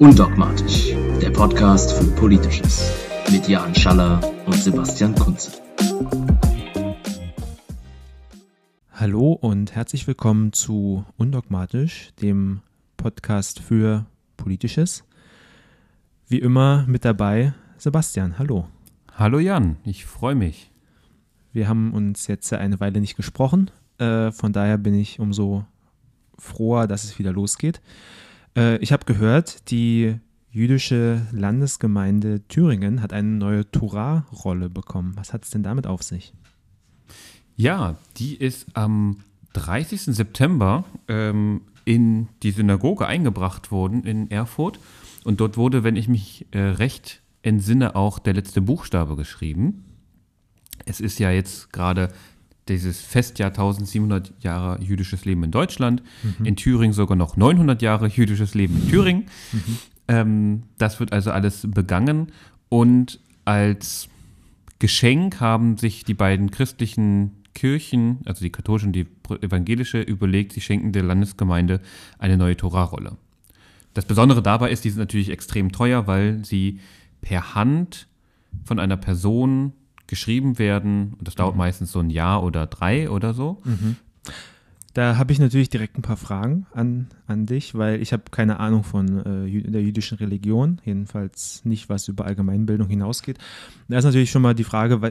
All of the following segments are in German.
Undogmatisch, der Podcast für Politisches mit Jan Schaller und Sebastian Kunze. Hallo und herzlich willkommen zu Undogmatisch, dem Podcast für Politisches. Wie immer mit dabei Sebastian. Hallo. Hallo Jan, ich freue mich. Wir haben uns jetzt eine Weile nicht gesprochen. Äh, von daher bin ich umso froher, dass es wieder losgeht. Äh, ich habe gehört, die jüdische Landesgemeinde Thüringen hat eine neue Torah-Rolle bekommen. Was hat es denn damit auf sich? Ja, die ist am 30. September ähm, in die Synagoge eingebracht worden in Erfurt. Und dort wurde, wenn ich mich äh, recht entsinne, auch der letzte Buchstabe geschrieben. Es ist ja jetzt gerade dieses Festjahr 1700 Jahre jüdisches Leben in Deutschland, mhm. in Thüringen sogar noch 900 Jahre jüdisches Leben in Thüringen. Mhm. Ähm, das wird also alles begangen und als Geschenk haben sich die beiden christlichen Kirchen, also die katholische und die evangelische, überlegt, sie schenken der Landesgemeinde eine neue Torahrolle. Das Besondere dabei ist, die sind natürlich extrem teuer, weil sie per Hand von einer Person geschrieben werden. Und das dauert mhm. meistens so ein Jahr oder drei oder so. Mhm. Da habe ich natürlich direkt ein paar Fragen an, an dich, weil ich habe keine Ahnung von äh, der jüdischen Religion, jedenfalls nicht, was über Allgemeinbildung hinausgeht. Da ist natürlich schon mal die Frage,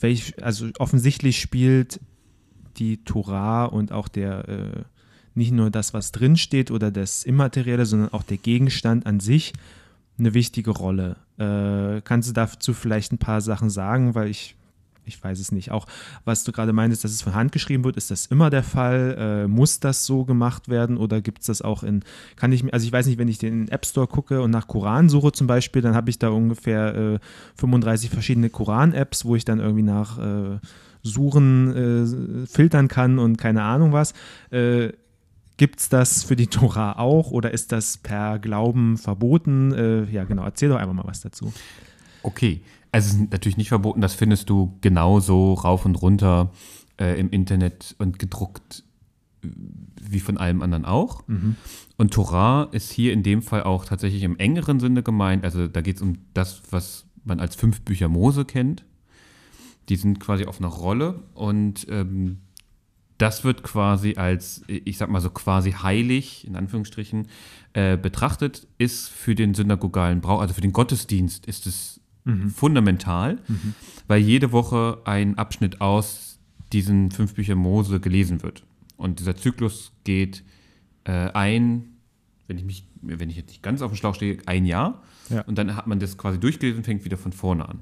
welch, also offensichtlich spielt die Torah und auch der, äh, nicht nur das, was drinsteht oder das Immaterielle, sondern auch der Gegenstand an sich eine wichtige Rolle. Äh, kannst du dazu vielleicht ein paar Sachen sagen, weil ich ich weiß es nicht. Auch was du gerade meintest, dass es von Hand geschrieben wird, ist das immer der Fall? Äh, muss das so gemacht werden oder gibt es das auch in, kann ich, also ich weiß nicht, wenn ich den App Store gucke und nach Koran suche zum Beispiel, dann habe ich da ungefähr äh, 35 verschiedene Koran-Apps, wo ich dann irgendwie nach äh, Suchen äh, filtern kann und keine Ahnung was. Gibt es das für die Tora auch oder ist das per Glauben verboten? Äh, ja, genau, erzähl doch einfach mal was dazu. Okay, also es ist natürlich nicht verboten, das findest du genauso rauf und runter äh, im Internet und gedruckt äh, wie von allem anderen auch. Mhm. Und Torah ist hier in dem Fall auch tatsächlich im engeren Sinne gemeint. Also da geht es um das, was man als fünf Bücher Mose kennt. Die sind quasi auf einer Rolle und ähm, das wird quasi als, ich sag mal so quasi heilig, in Anführungsstrichen, äh, betrachtet, ist für den synagogalen Brauch, also für den Gottesdienst ist es mhm. fundamental, mhm. weil jede Woche ein Abschnitt aus diesen fünf Büchern Mose gelesen wird. Und dieser Zyklus geht äh, ein, wenn ich mich, wenn ich jetzt nicht ganz auf dem Schlauch stehe, ein Jahr. Ja. Und dann hat man das quasi durchgelesen und fängt wieder von vorne an.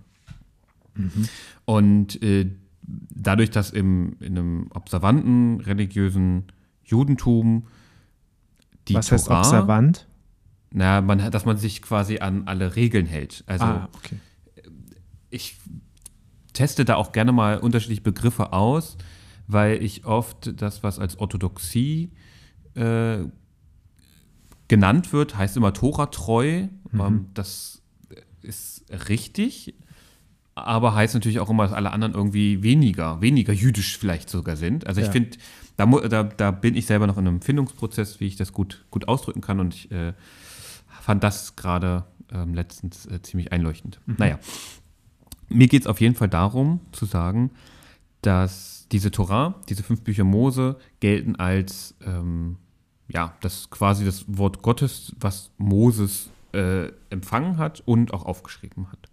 Mhm. Und äh, dadurch, dass im, in einem observanten religiösen Judentum die Was heißt Torah, observant? Na, man, dass man sich quasi an alle Regeln hält. Also ah, okay. ich teste da auch gerne mal unterschiedliche Begriffe aus, weil ich oft das, was als Orthodoxie äh, genannt wird, heißt immer Tora-treu. Mhm. Ähm, das ist richtig, aber heißt natürlich auch immer, dass alle anderen irgendwie weniger, weniger jüdisch vielleicht sogar sind. Also ich ja. finde, da, da, da, bin ich selber noch in einem Findungsprozess, wie ich das gut, gut ausdrücken kann und ich äh, fand das gerade ähm, letztens äh, ziemlich einleuchtend. Mhm. Naja, mir geht es auf jeden Fall darum zu sagen, dass diese Torah, diese fünf Bücher Mose gelten als, ähm, ja, das quasi das Wort Gottes, was Moses äh, empfangen hat und auch aufgeschrieben hat.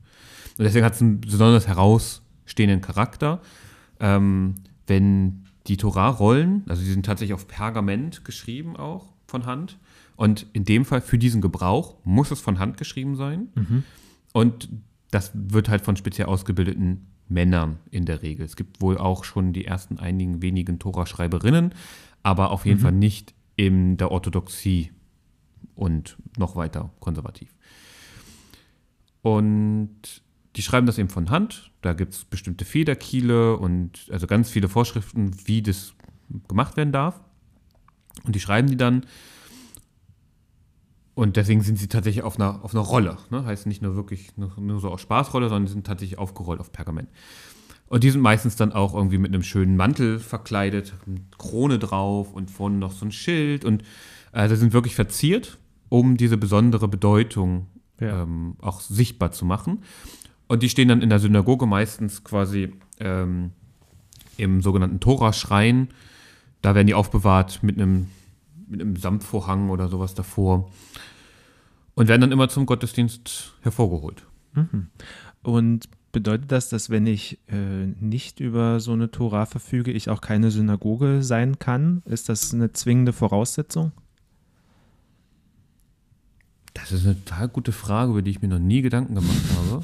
Und deswegen hat es einen besonders herausstehenden Charakter. Ähm, wenn die Torah-Rollen, also die sind tatsächlich auf Pergament geschrieben auch von Hand. Und in dem Fall für diesen Gebrauch muss es von Hand geschrieben sein. Mhm. Und das wird halt von speziell ausgebildeten Männern in der Regel. Es gibt wohl auch schon die ersten einigen wenigen Tora-Schreiberinnen, aber auf jeden mhm. Fall nicht in der Orthodoxie und noch weiter konservativ. Und die schreiben das eben von Hand. Da gibt es bestimmte Federkiele und also ganz viele Vorschriften, wie das gemacht werden darf. Und die schreiben die dann. Und deswegen sind sie tatsächlich auf einer, auf einer Rolle. Ne? Heißt nicht nur wirklich nur, nur so aus Spaßrolle, sondern sie sind tatsächlich aufgerollt auf Pergament. Und die sind meistens dann auch irgendwie mit einem schönen Mantel verkleidet, Krone drauf und vorne noch so ein Schild. Und also sind wirklich verziert, um diese besondere Bedeutung ja. ähm, auch sichtbar zu machen. Und die stehen dann in der Synagoge meistens quasi ähm, im sogenannten Tora-Schrein. Da werden die aufbewahrt mit einem, mit einem Samtvorhang oder sowas davor und werden dann immer zum Gottesdienst hervorgeholt. Mhm. Und bedeutet das, dass wenn ich äh, nicht über so eine Tora verfüge, ich auch keine Synagoge sein kann? Ist das eine zwingende Voraussetzung? Das ist eine total gute Frage, über die ich mir noch nie Gedanken gemacht habe.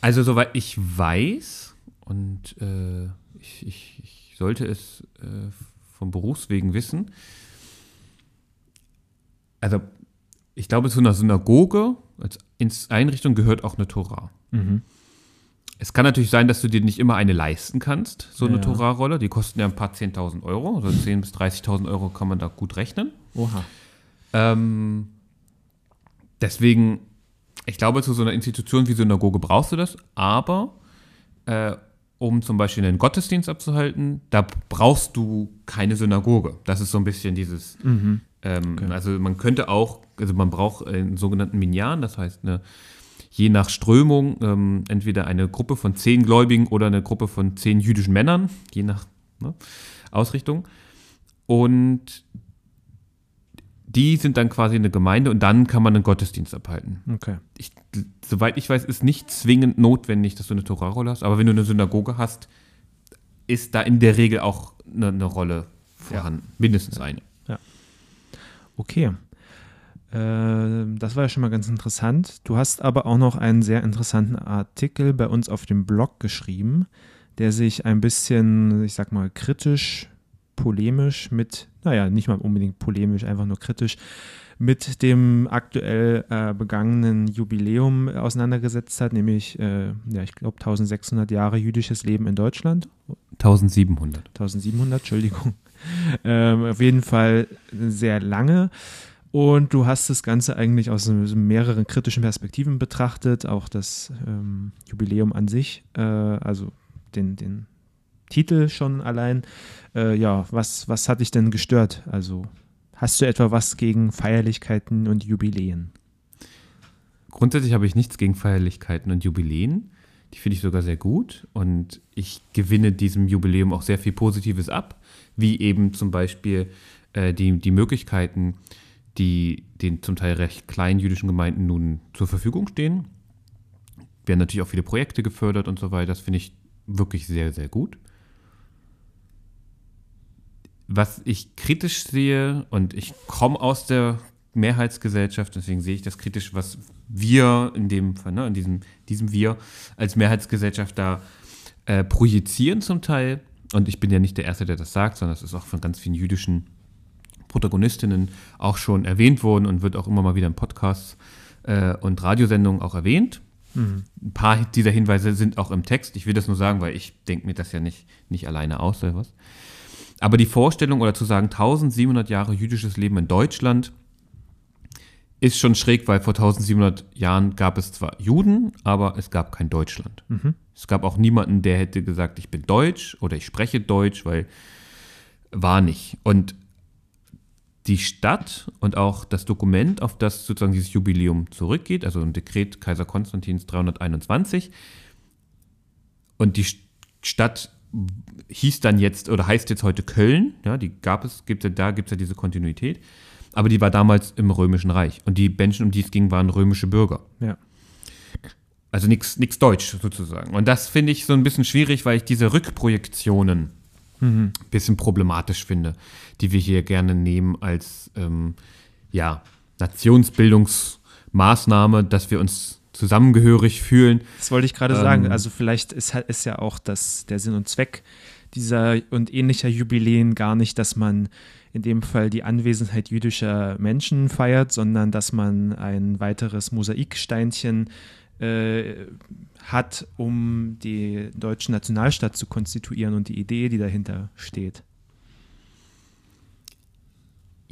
Also, soweit ich weiß, und äh, ich, ich, ich, sollte es äh, vom Berufswegen wissen, also ich glaube, zu einer Synagoge als Einrichtung gehört auch eine Tora. Mhm. Es kann natürlich sein, dass du dir nicht immer eine leisten kannst, so eine ja. Torah-Rolle. Die kosten ja ein paar 10.000 Euro. Also 10.000 bis 30.000 Euro kann man da gut rechnen. Oha. Ähm, deswegen, ich glaube, zu so einer Institution wie Synagoge brauchst du das, aber äh, um zum Beispiel einen Gottesdienst abzuhalten, da brauchst du keine Synagoge. Das ist so ein bisschen dieses. Mhm. Ähm, okay. Also man könnte auch, also man braucht einen sogenannten Minyan, das heißt eine, je nach Strömung ähm, entweder eine Gruppe von zehn Gläubigen oder eine Gruppe von zehn jüdischen Männern, je nach ne, Ausrichtung. Und die sind dann quasi eine Gemeinde und dann kann man einen Gottesdienst abhalten. Okay. Ich, soweit ich weiß, ist nicht zwingend notwendig, dass du eine Torahrolle hast, aber wenn du eine Synagoge hast, ist da in der Regel auch eine, eine Rolle vorhanden. Ja. Mindestens eine. Ja. Okay. Äh, das war ja schon mal ganz interessant. Du hast aber auch noch einen sehr interessanten Artikel bei uns auf dem Blog geschrieben, der sich ein bisschen, ich sag mal, kritisch polemisch mit, naja, nicht mal unbedingt polemisch, einfach nur kritisch, mit dem aktuell äh, begangenen Jubiläum auseinandergesetzt hat, nämlich, äh, ja, ich glaube, 1600 Jahre jüdisches Leben in Deutschland. 1700. 1700, Entschuldigung. Ähm, auf jeden Fall sehr lange. Und du hast das Ganze eigentlich aus mehreren kritischen Perspektiven betrachtet, auch das ähm, Jubiläum an sich, äh, also den, den Titel schon allein. Äh, ja, was, was hat dich denn gestört? Also hast du etwa was gegen Feierlichkeiten und Jubiläen? Grundsätzlich habe ich nichts gegen Feierlichkeiten und Jubiläen. Die finde ich sogar sehr gut und ich gewinne diesem Jubiläum auch sehr viel Positives ab, wie eben zum Beispiel äh, die, die Möglichkeiten, die den zum Teil recht kleinen jüdischen Gemeinden nun zur Verfügung stehen. Werden natürlich auch viele Projekte gefördert und so weiter. Das finde ich wirklich sehr, sehr gut was ich kritisch sehe, und ich komme aus der Mehrheitsgesellschaft, deswegen sehe ich das kritisch, was wir in dem Fall, ne, in diesem, diesem Wir als Mehrheitsgesellschaft da äh, projizieren zum Teil. Und ich bin ja nicht der Erste, der das sagt, sondern es ist auch von ganz vielen jüdischen Protagonistinnen auch schon erwähnt worden und wird auch immer mal wieder in Podcasts äh, und Radiosendungen auch erwähnt. Mhm. Ein paar dieser Hinweise sind auch im Text. Ich will das nur sagen, weil ich denke mir das ja nicht, nicht alleine aus oder was. Aber die Vorstellung oder zu sagen 1700 Jahre jüdisches Leben in Deutschland ist schon schräg, weil vor 1700 Jahren gab es zwar Juden, aber es gab kein Deutschland. Mhm. Es gab auch niemanden, der hätte gesagt, ich bin Deutsch oder ich spreche Deutsch, weil war nicht. Und die Stadt und auch das Dokument, auf das sozusagen dieses Jubiläum zurückgeht, also ein Dekret Kaiser Konstantins 321, und die Stadt hieß dann jetzt oder heißt jetzt heute Köln. Ja, die gab es, gibt ja, da gibt es ja diese Kontinuität. Aber die war damals im Römischen Reich. Und die Menschen, um die es ging, waren römische Bürger. Ja. Also nichts Deutsch sozusagen. Und das finde ich so ein bisschen schwierig, weil ich diese Rückprojektionen mhm. ein bisschen problematisch finde, die wir hier gerne nehmen als ähm, ja, Nationsbildungsmaßnahme, dass wir uns zusammengehörig fühlen. Das wollte ich gerade ähm, sagen. Also vielleicht ist, ist ja auch das, der Sinn und Zweck dieser und ähnlicher Jubiläen gar nicht, dass man in dem Fall die Anwesenheit jüdischer Menschen feiert, sondern dass man ein weiteres Mosaiksteinchen äh, hat, um die deutsche Nationalstaat zu konstituieren und die Idee, die dahinter steht.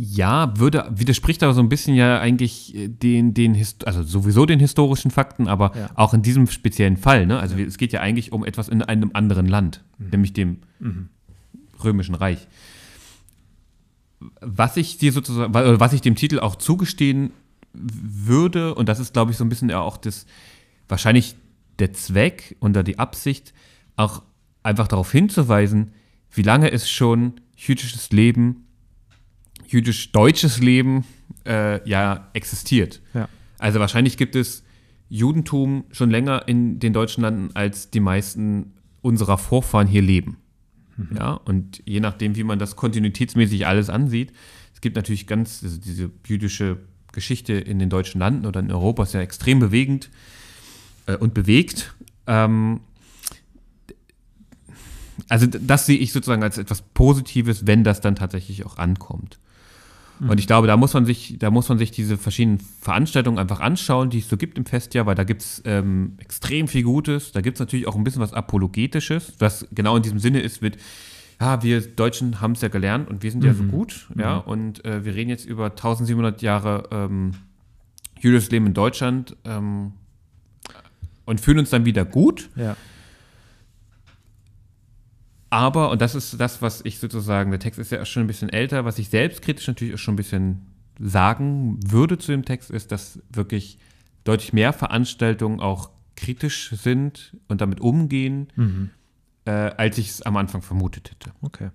Ja, würde, widerspricht aber so ein bisschen ja eigentlich äh, den, den also sowieso den historischen Fakten, aber ja. auch in diesem speziellen Fall. Ne? Also ja. es geht ja eigentlich um etwas in einem anderen Land, mhm. nämlich dem mhm. Römischen Reich. Was ich dir sozusagen, was ich dem Titel auch zugestehen würde, und das ist, glaube ich, so ein bisschen ja auch das, wahrscheinlich der Zweck oder die Absicht, auch einfach darauf hinzuweisen, wie lange es schon jüdisches Leben jüdisch-deutsches Leben äh, ja existiert. Ja. Also wahrscheinlich gibt es Judentum schon länger in den deutschen Landen, als die meisten unserer Vorfahren hier leben. Mhm. Ja, und je nachdem, wie man das kontinuitätsmäßig alles ansieht, es gibt natürlich ganz, also diese jüdische Geschichte in den deutschen Landen oder in Europa ist ja extrem bewegend äh, und bewegt. Ähm, also das sehe ich sozusagen als etwas Positives, wenn das dann tatsächlich auch ankommt. Mhm. Und ich glaube, da muss man sich, da muss man sich diese verschiedenen Veranstaltungen einfach anschauen, die es so gibt im Festjahr, weil da gibt es ähm, extrem viel Gutes. Da gibt es natürlich auch ein bisschen was Apologetisches, was genau in diesem Sinne ist, mit ja, wir Deutschen haben es ja gelernt und wir sind mhm. ja so mhm. gut, mhm. ja, und äh, wir reden jetzt über 1700 Jahre ähm, jüdisches Leben in Deutschland ähm, und fühlen uns dann wieder gut. Ja. Aber, und das ist das, was ich sozusagen, der Text ist ja schon ein bisschen älter, was ich selbstkritisch natürlich auch schon ein bisschen sagen würde zu dem Text, ist, dass wirklich deutlich mehr Veranstaltungen auch kritisch sind und damit umgehen, mhm. äh, als ich es am Anfang vermutet hätte. Okay.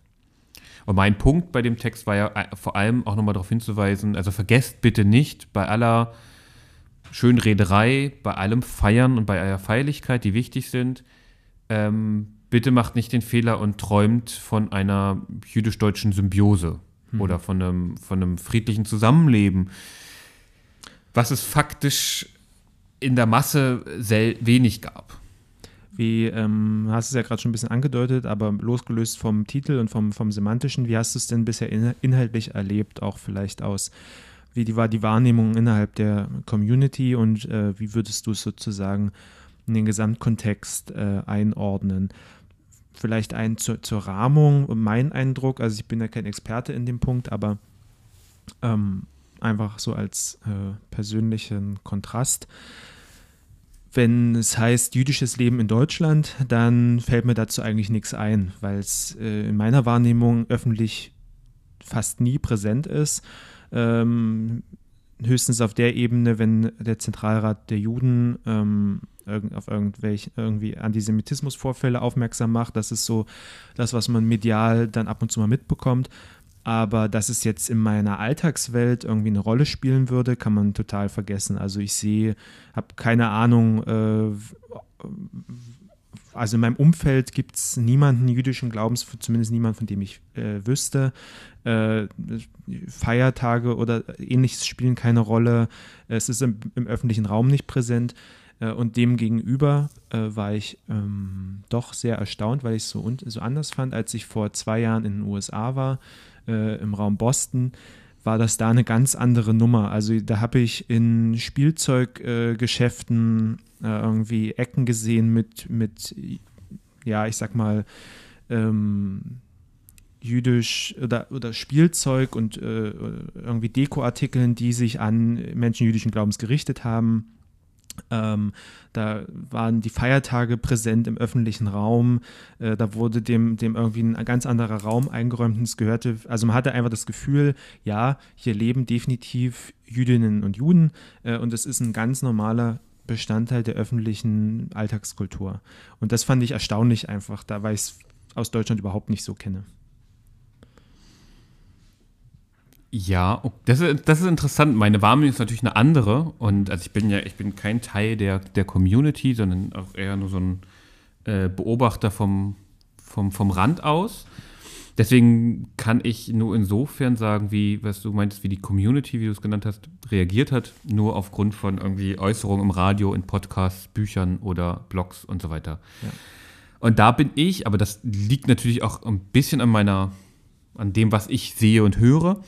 Und mein Punkt bei dem Text war ja äh, vor allem auch nochmal darauf hinzuweisen, also vergesst bitte nicht bei aller Schönrederei, bei allem Feiern und bei aller Feierlichkeit, die wichtig sind, ähm, bitte macht nicht den Fehler und träumt von einer jüdisch-deutschen Symbiose hm. oder von einem, von einem friedlichen Zusammenleben, was es faktisch in der Masse wenig gab. Wie ähm, hast du es ja gerade schon ein bisschen angedeutet, aber losgelöst vom Titel und vom, vom Semantischen, wie hast du es denn bisher in, inhaltlich erlebt, auch vielleicht aus, wie die, war die Wahrnehmung innerhalb der Community und äh, wie würdest du es sozusagen in den Gesamtkontext äh, einordnen? Vielleicht ein zur, zur Rahmung, mein Eindruck, also ich bin ja kein Experte in dem Punkt, aber ähm, einfach so als äh, persönlichen Kontrast. Wenn es heißt jüdisches Leben in Deutschland, dann fällt mir dazu eigentlich nichts ein, weil es äh, in meiner Wahrnehmung öffentlich fast nie präsent ist. Ähm, höchstens auf der Ebene, wenn der Zentralrat der Juden ähm, auf irgendwelche irgendwie Antisemitismusvorfälle aufmerksam macht. Das ist so das, was man medial dann ab und zu mal mitbekommt. Aber dass es jetzt in meiner Alltagswelt irgendwie eine Rolle spielen würde, kann man total vergessen. Also ich sehe, habe keine Ahnung, äh, also in meinem Umfeld gibt es niemanden jüdischen Glaubens, zumindest niemanden, von dem ich äh, wüsste. Äh, Feiertage oder ähnliches spielen keine Rolle. Es ist im, im öffentlichen Raum nicht präsent. Äh, und dem gegenüber äh, war ich ähm, doch sehr erstaunt, weil ich es so, so anders fand, als ich vor zwei Jahren in den USA war, äh, im Raum Boston war das da eine ganz andere Nummer. Also da habe ich in Spielzeuggeschäften äh, äh, irgendwie Ecken gesehen mit, mit, ja, ich sag mal, ähm, jüdisch oder, oder Spielzeug und äh, irgendwie Dekoartikeln, die sich an Menschen jüdischen Glaubens gerichtet haben. Ähm, da waren die Feiertage präsent im öffentlichen Raum. Äh, da wurde dem, dem irgendwie ein ganz anderer Raum eingeräumt und es gehörte, also man hatte einfach das Gefühl, ja, hier leben definitiv Jüdinnen und Juden äh, und es ist ein ganz normaler Bestandteil der öffentlichen Alltagskultur. Und das fand ich erstaunlich einfach, da weil ich es aus Deutschland überhaupt nicht so kenne. Ja, das ist, das ist interessant. Meine Wahrnehmung ist natürlich eine andere. Und also ich bin ja, ich bin kein Teil der, der Community, sondern auch eher nur so ein äh, Beobachter vom, vom, vom Rand aus. Deswegen kann ich nur insofern sagen, wie, was du meintest, wie die Community, wie du es genannt hast, reagiert hat, nur aufgrund von irgendwie Äußerungen im Radio, in Podcasts, Büchern oder Blogs und so weiter. Ja. Und da bin ich, aber das liegt natürlich auch ein bisschen an meiner, an dem, was ich sehe und höre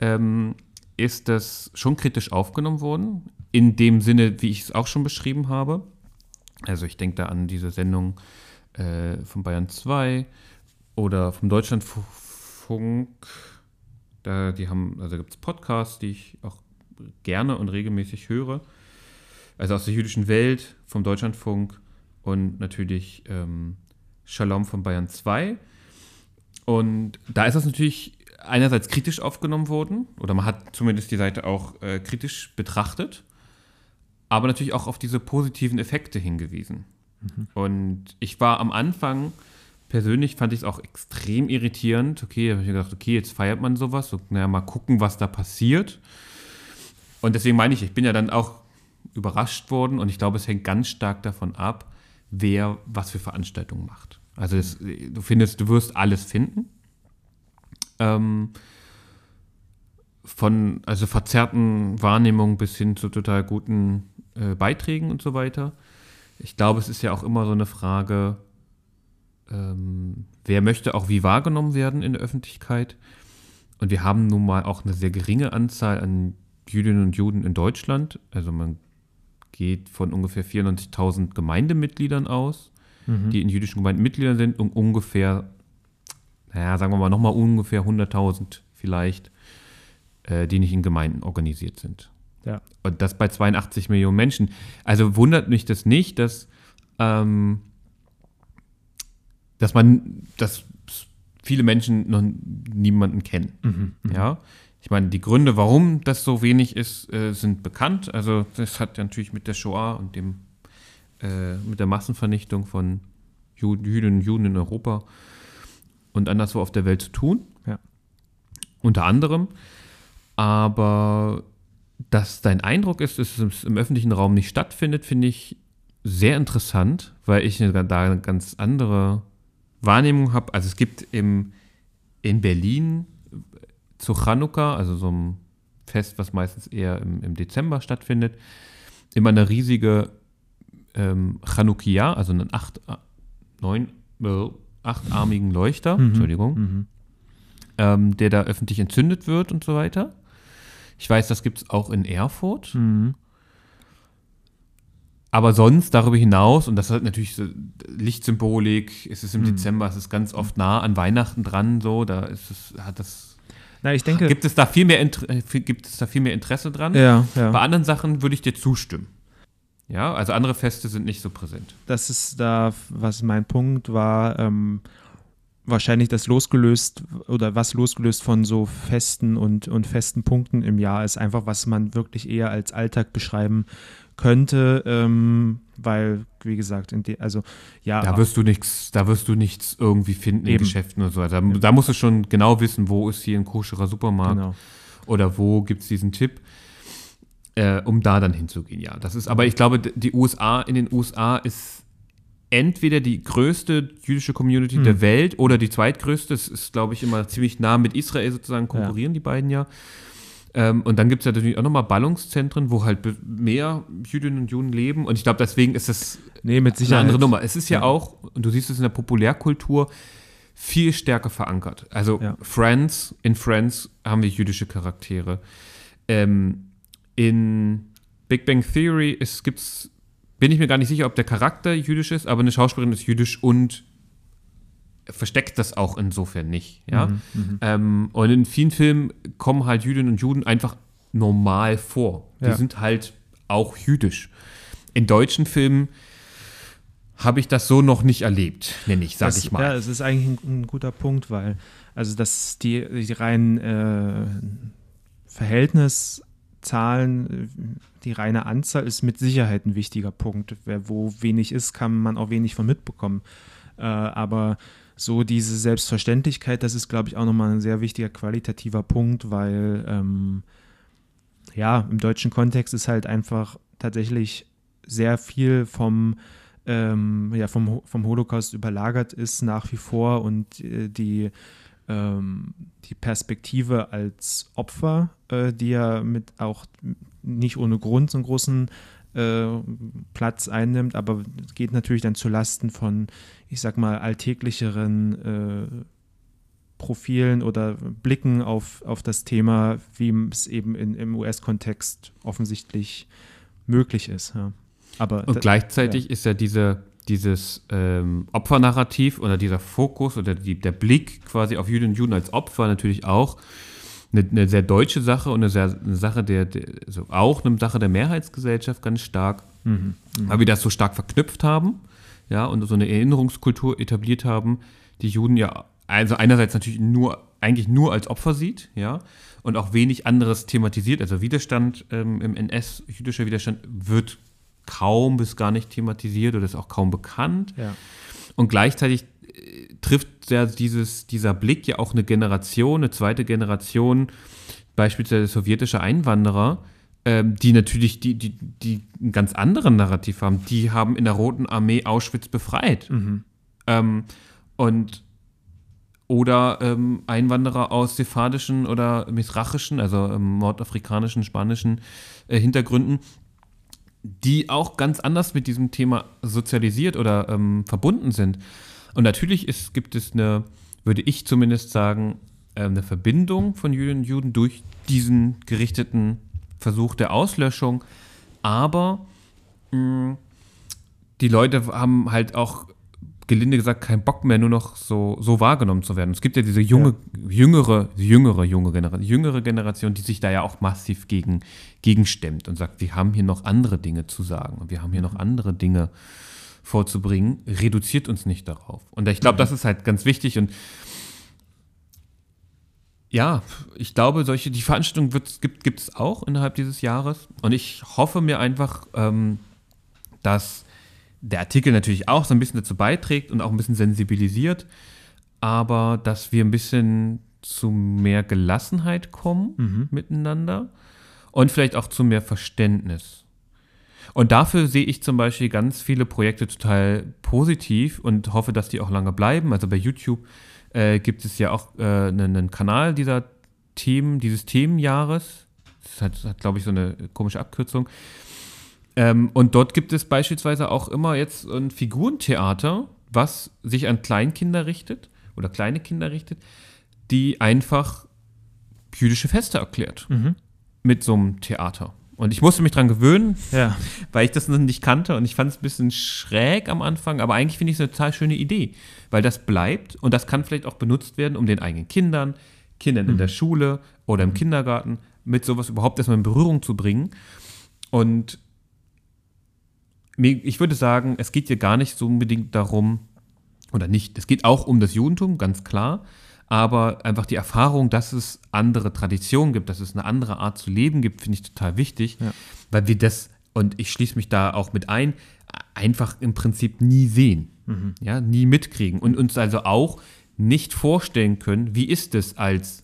ähm, ist das schon kritisch aufgenommen worden, in dem Sinne, wie ich es auch schon beschrieben habe. Also ich denke da an diese Sendung äh, von Bayern 2 oder vom Deutschlandfunk. Da, die haben, also gibt es Podcasts, die ich auch gerne und regelmäßig höre. Also aus der jüdischen Welt, vom Deutschlandfunk und natürlich ähm, Shalom von Bayern 2. Und da ist das natürlich einerseits kritisch aufgenommen worden, oder man hat zumindest die Seite auch äh, kritisch betrachtet, aber natürlich auch auf diese positiven Effekte hingewiesen. Mhm. Und ich war am Anfang, persönlich fand ich es auch extrem irritierend. Okay, habe ich mir gedacht, okay, jetzt feiert man sowas, so, naja, mal gucken, was da passiert. Und deswegen meine ich, ich bin ja dann auch überrascht worden und ich glaube, es hängt ganz stark davon ab, wer was für Veranstaltungen macht. Also das, du findest, du wirst alles finden. Ähm, von also verzerrten Wahrnehmungen bis hin zu total guten äh, Beiträgen und so weiter. Ich glaube, es ist ja auch immer so eine Frage, ähm, wer möchte auch wie wahrgenommen werden in der Öffentlichkeit. Und wir haben nun mal auch eine sehr geringe Anzahl an Jüdinnen und Juden in Deutschland. Also man geht von ungefähr 94.000 Gemeindemitgliedern aus, mhm. die in jüdischen Gemeinden Mitglieder sind und ungefähr, naja, sagen wir mal nochmal ungefähr 100.000 vielleicht, äh, die nicht in Gemeinden organisiert sind. Ja. Und das bei 82 Millionen Menschen. Also wundert mich das nicht, dass, ähm, dass man, dass viele Menschen noch niemanden kennen. Mhm, mhm. ja. Ich meine, die Gründe, warum das so wenig ist, äh, sind bekannt. Also das hat ja natürlich mit der Shoah und dem äh, mit der Massenvernichtung von Jüdinnen und Juden in Europa und anderswo auf der Welt zu tun. Ja. Unter anderem. Aber dass dein Eindruck ist, dass es im öffentlichen Raum nicht stattfindet, finde ich sehr interessant, weil ich da eine ganz andere Wahrnehmung habe. Also es gibt im, in Berlin zu Chanukka, also so einem Fest, was meistens eher im, im Dezember stattfindet, immer eine riesige ähm, Chanukia, also einen acht, neun, äh, achtarmigen Leuchter, mhm. Entschuldigung, mhm. Ähm, der da öffentlich entzündet wird und so weiter. Ich weiß, das gibt es auch in Erfurt. Mhm. Aber sonst darüber hinaus, und das hat natürlich so Lichtsymbolik, es ist im mhm. Dezember, es ist ganz oft nah an Weihnachten dran, so, da ist es, hat das. Na, ich denke. Gibt es da viel mehr, äh, gibt es da viel mehr Interesse dran? Ja, ja. Bei anderen Sachen würde ich dir zustimmen. Ja, also andere Feste sind nicht so präsent. Das ist da, was mein Punkt war, ähm, wahrscheinlich das losgelöst oder was losgelöst von so festen und, und festen Punkten im Jahr ist, einfach was man wirklich eher als Alltag beschreiben könnte, ähm, weil, wie gesagt, die, also ja. Da wirst du nichts, da wirst du nichts irgendwie finden eben. in Geschäften oder so. Da, da, musst du schon genau wissen, wo ist hier ein koscherer Supermarkt genau. oder wo gibt es diesen Tipp. Äh, um da dann hinzugehen, ja. Das ist, aber ich glaube, die USA, in den USA ist entweder die größte jüdische Community hm. der Welt oder die zweitgrößte. Das ist, glaube ich, immer ziemlich nah mit Israel sozusagen konkurrieren, ja. die beiden ja. Ähm, und dann gibt es ja natürlich auch nochmal Ballungszentren, wo halt mehr Jüdinnen und Juden leben. Und ich glaube, deswegen ist das nee, mit Sicherheit. eine andere Nummer. Es ist ja, ja, auch, und du siehst es in der Populärkultur, viel stärker verankert. Also ja. Friends, in Friends haben wir jüdische Charaktere. Ähm, in Big Bang Theory gibt es bin ich mir gar nicht sicher, ob der Charakter jüdisch ist, aber eine Schauspielerin ist jüdisch und versteckt das auch insofern nicht. Ja? Mhm, mhm. ähm, und in vielen Filmen kommen halt Jüdinnen und Juden einfach normal vor. Die ja. sind halt auch jüdisch. In deutschen Filmen habe ich das so noch nicht erlebt, nenne ich, sage ich mal. Ja, es ist eigentlich ein, ein, guter Punkt, weil also das die, die rein äh, Verhältnis Zahlen, die reine Anzahl ist mit Sicherheit ein wichtiger Punkt. Wer wo wenig ist, kann man auch wenig von mitbekommen. Äh, aber so diese Selbstverständlichkeit, das ist, glaube ich, auch nochmal ein sehr wichtiger qualitativer Punkt, weil ähm, ja, im deutschen Kontext ist halt einfach tatsächlich sehr viel vom, ähm, ja, vom, vom Holocaust überlagert ist nach wie vor und äh, die ähm, die Perspektive als Opfer, äh, die ja mit auch nicht ohne Grund so einen großen äh, Platz einnimmt, aber geht natürlich dann zu Lasten von, ich sag mal, alltäglicheren äh, Profilen oder Blicken auf, auf das Thema, wie es eben in, im US-Kontext offensichtlich möglich ist. Ja. Aber Und gleichzeitig ja. ist ja diese dieses ähm, Opfernarrativ oder dieser Fokus oder die, der Blick quasi auf Jüdinnen und Juden als Opfer natürlich auch eine, eine, sehr deutsche Sache und eine, sehr, eine Sache der, der also auch eine Sache der Mehrheitsgesellschaft ganz stark, mhm. Mhm. weil wir das so stark verknüpft haben, ja, und so eine Erinnerungskultur etabliert haben, die Juden ja also einerseits natürlich nur eigentlich nur als Opfer sieht, ja, und auch wenig anderes thematisiert. Also Widerstand ähm, im NS, jüdischer Widerstand, wird kaum bis gar nicht thematisiert oder ist auch kaum bekannt. Ja. Und gleichzeitig äh, trifft ja dieses, dieser Blick ja auch eine Generation, eine zweite Generation, beispielsweise sowjetische Einwanderer, ähm, die natürlich die, die, die einen ganz anderen Narrativ haben. Die haben in der Roten Armee Auschwitz befreit. Mhm. Ähm, und oder ähm, Einwanderer aus sephardischen oder misrachischen, also ähm, nordafrikanischen, spanischen äh, Hintergründen, die auch ganz anders mit diesem Thema sozialisiert oder ähm, verbunden sind. Und natürlich ist, gibt es eine, würde ich zumindest sagen, äh, eine Verbindung von Jüdinnen und Juden durch diesen gerichteten Versuch der Auslöschung. Aber mh, die Leute haben halt auch gelinde gesagt keinen Bock mehr, nur noch so, so wahrgenommen zu werden. Es gibt ja diese junge, ja. jüngere, jüngere, junge Generation, jüngere Generation, die sich da ja auch massiv gegen, gegenstemmt und sagt, wir haben hier noch andere Dinge zu sagen und wir haben hier noch mhm. andere Dinge vorzubringen, reduziert uns nicht darauf. Und ich glaube, mhm. das ist halt ganz wichtig und ja, ich glaube, solche, die Veranstaltung gibt, gibt es auch innerhalb dieses Jahres. Und ich hoffe mir einfach, ähm, dass der Artikel natürlich auch so ein bisschen dazu beiträgt und auch ein bisschen sensibilisiert, aber dass wir ein bisschen zu mehr Gelassenheit kommen mhm. miteinander und vielleicht auch zu mehr Verständnis. Und dafür sehe ich zum Beispiel ganz viele Projekte total positiv und hoffe, dass die auch lange bleiben. Also bei YouTube äh, gibt es ja auch äh, einen, einen, Kanal dieser Themen, dieses Themenjahres. Das hat, hat glaube ich, so eine komische Abkürzung. Ähm, und dort gibt es beispielsweise auch immer jetzt ein Figurentheater, was sich an Kleinkinder richtet oder kleine Kinder richtet, die einfach jüdische Feste erklärt mhm. mit so einem Theater. Und ich musste mich dran gewöhnen, ja. weil ich das noch nicht kannte und ich fand es ein bisschen schräg am Anfang, aber eigentlich finde ich es eine total schöne Idee, weil das bleibt und das kann vielleicht auch benutzt werden, um den eigenen Kindern, Kindern mhm. in der Schule oder im mhm. Kindergarten mit sowas überhaupt erstmal in Berührung zu bringen. Und ich würde sagen, es geht hier gar nicht so unbedingt darum, oder nicht, es geht auch um das Judentum, ganz klar, aber einfach die Erfahrung, dass es andere Traditionen gibt, dass es eine andere Art zu leben gibt, finde ich total wichtig, ja. weil wir das, und ich schließe mich da auch mit ein, einfach im Prinzip nie sehen, mhm. ja, nie mitkriegen und uns also auch nicht vorstellen können, wie ist es als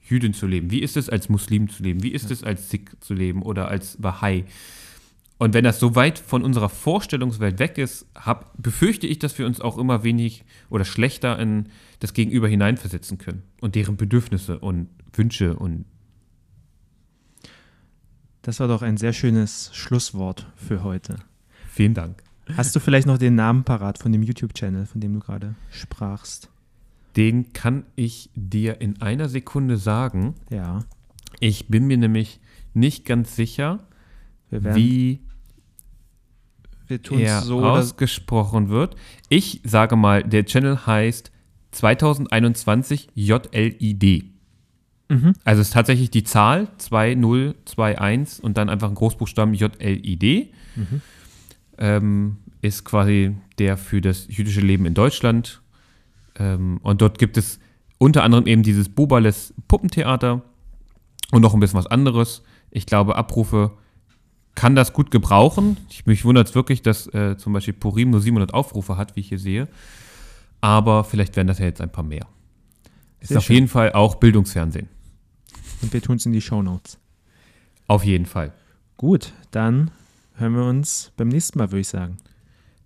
Jüdin zu leben, wie ist es als Muslim zu leben, wie ist es als Sikh zu leben oder als Bahai. Und wenn das so weit von unserer Vorstellungswelt weg ist, hab, befürchte ich, dass wir uns auch immer wenig oder schlechter in das Gegenüber hineinversetzen können und deren Bedürfnisse und Wünsche und das war doch ein sehr schönes Schlusswort für heute. Vielen Dank. Hast du vielleicht noch den Namen parat von dem YouTube-Channel, von dem du gerade sprachst? Den kann ich dir in einer Sekunde sagen. Ja. Ich bin mir nämlich nicht ganz sicher, wie wir tun es so ausgesprochen wird. Ich sage mal, der Channel heißt 2021 JLID. Mhm. Also es ist tatsächlich die Zahl 2021 und dann einfach ein Großbuchstaben JLID. Mhm. Ähm, ist quasi der für das jüdische Leben in Deutschland. Ähm, und dort gibt es unter anderem eben dieses Bubales Puppentheater und noch ein bisschen was anderes. Ich glaube, Abrufe kann das gut gebrauchen. Ich, mich wundert es wirklich, dass äh, zum Beispiel Purim nur 700 Aufrufe hat, wie ich hier sehe. Aber vielleicht werden das ja jetzt ein paar mehr. Ist Sehr auf schön. jeden Fall auch Bildungsfernsehen. Und wir tun es in die Show Notes. Auf jeden Fall. Gut, dann hören wir uns beim nächsten Mal, würde ich sagen.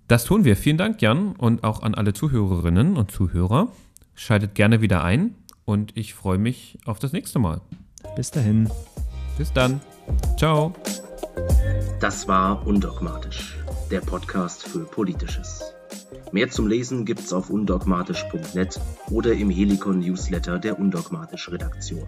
Das tun wir. Vielen Dank, Jan, und auch an alle Zuhörerinnen und Zuhörer. Schaltet gerne wieder ein und ich freue mich auf das nächste Mal. Bis dahin. Bis dann. Ciao. Das war Undogmatisch, der Podcast für Politisches. Mehr zum Lesen gibt's auf undogmatisch.net oder im Helikon Newsletter der Undogmatisch Redaktion.